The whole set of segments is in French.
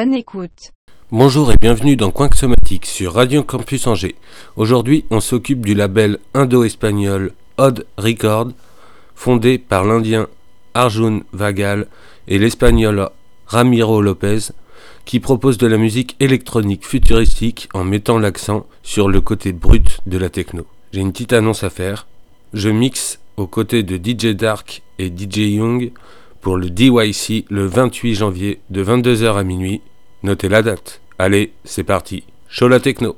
Écoute. Bonjour et bienvenue dans Coin Somatique sur Radio Campus Angers. Aujourd'hui, on s'occupe du label indo-espagnol Odd Record, fondé par l'Indien Arjun Vagal et l'Espagnol Ramiro Lopez, qui propose de la musique électronique futuristique en mettant l'accent sur le côté brut de la techno. J'ai une petite annonce à faire. Je mixe aux côtés de DJ Dark et DJ Young pour le DYC le 28 janvier de 22h à minuit. Notez la date. Allez, c'est parti. Show la techno.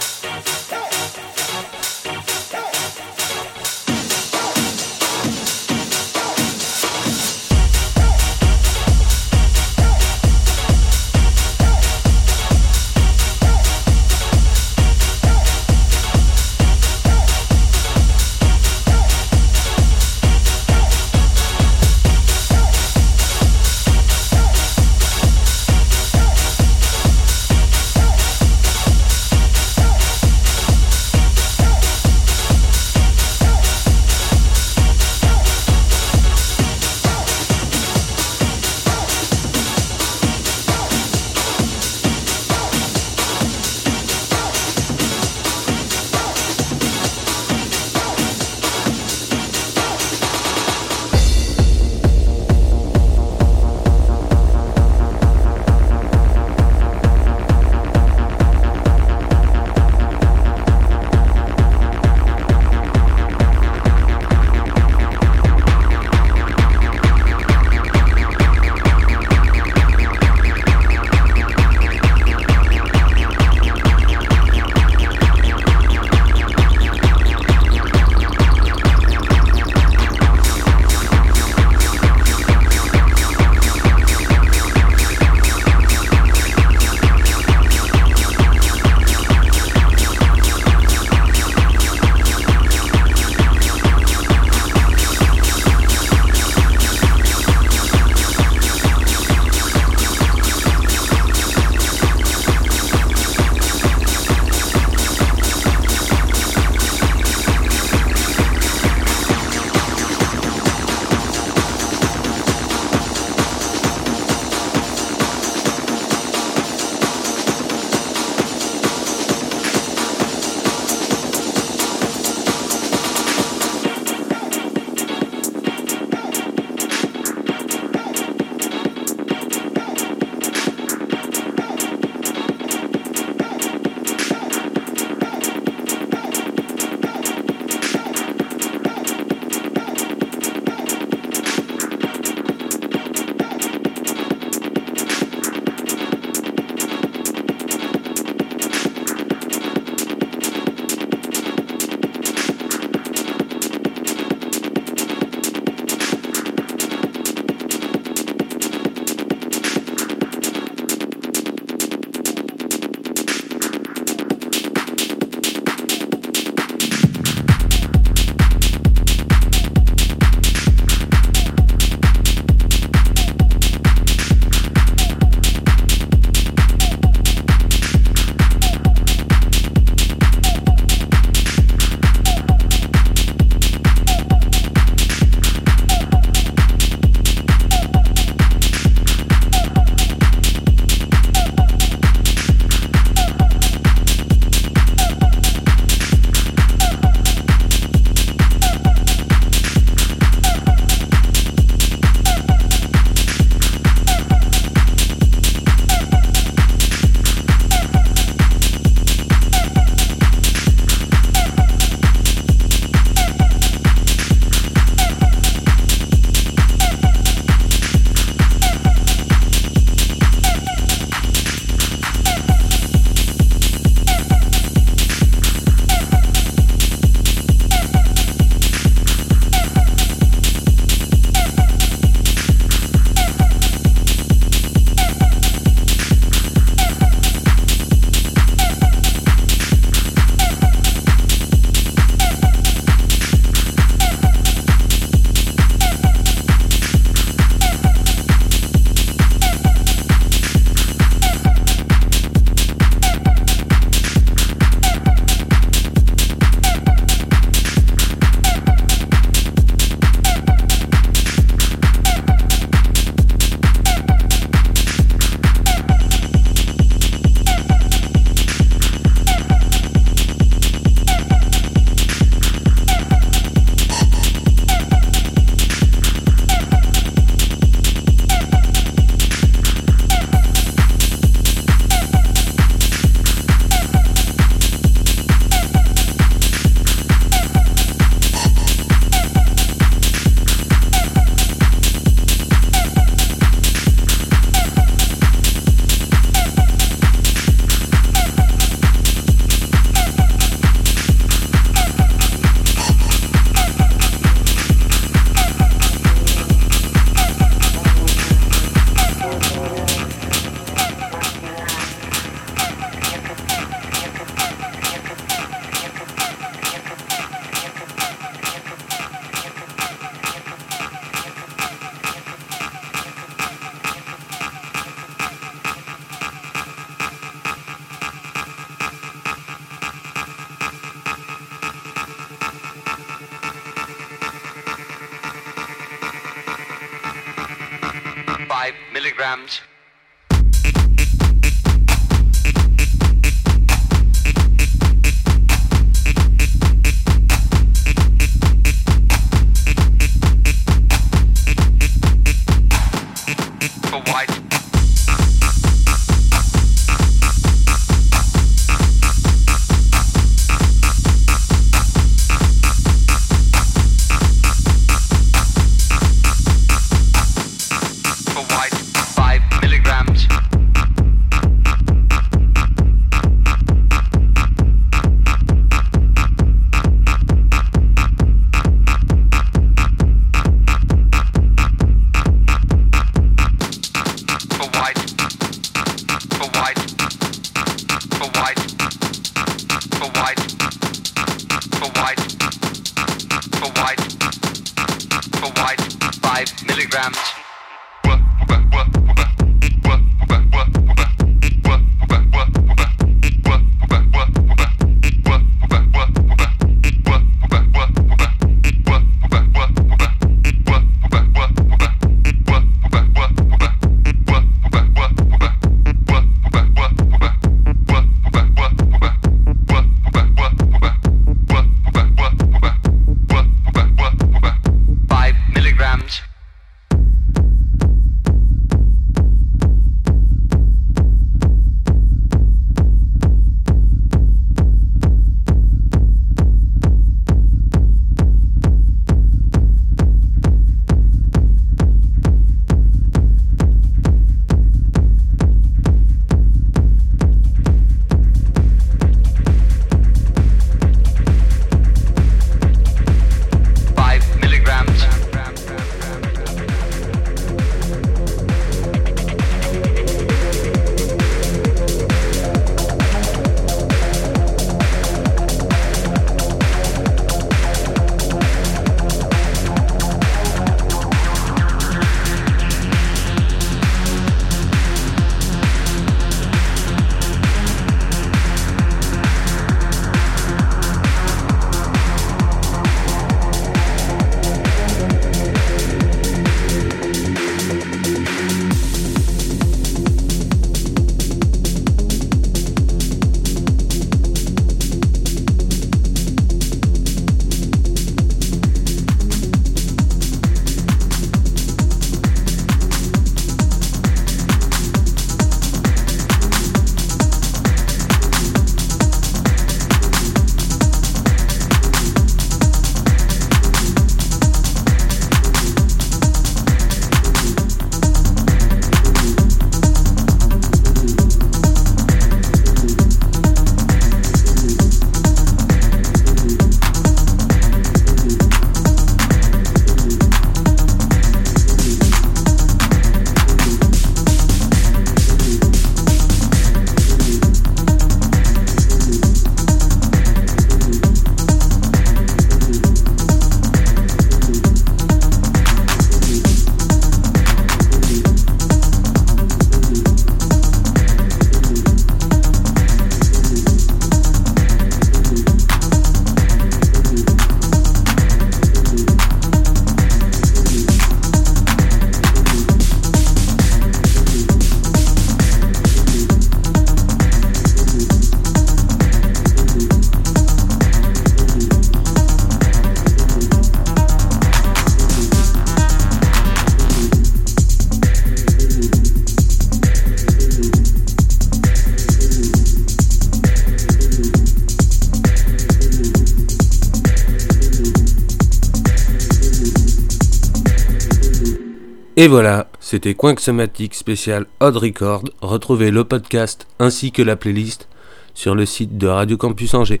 Et voilà, c'était Somatic spécial Odd Record. Retrouvez le podcast ainsi que la playlist sur le site de Radio Campus Angers.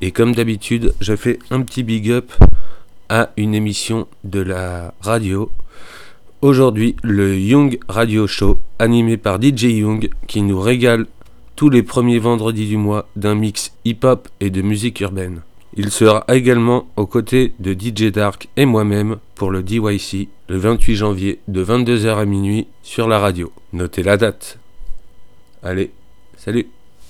Et comme d'habitude, je fais un petit big up à une émission de la radio. Aujourd'hui, le Young Radio Show, animé par DJ Young, qui nous régale tous les premiers vendredis du mois d'un mix hip-hop et de musique urbaine. Il sera également aux côtés de DJ Dark et moi-même pour le DYC le 28 janvier de 22h à minuit sur la radio. Notez la date. Allez, salut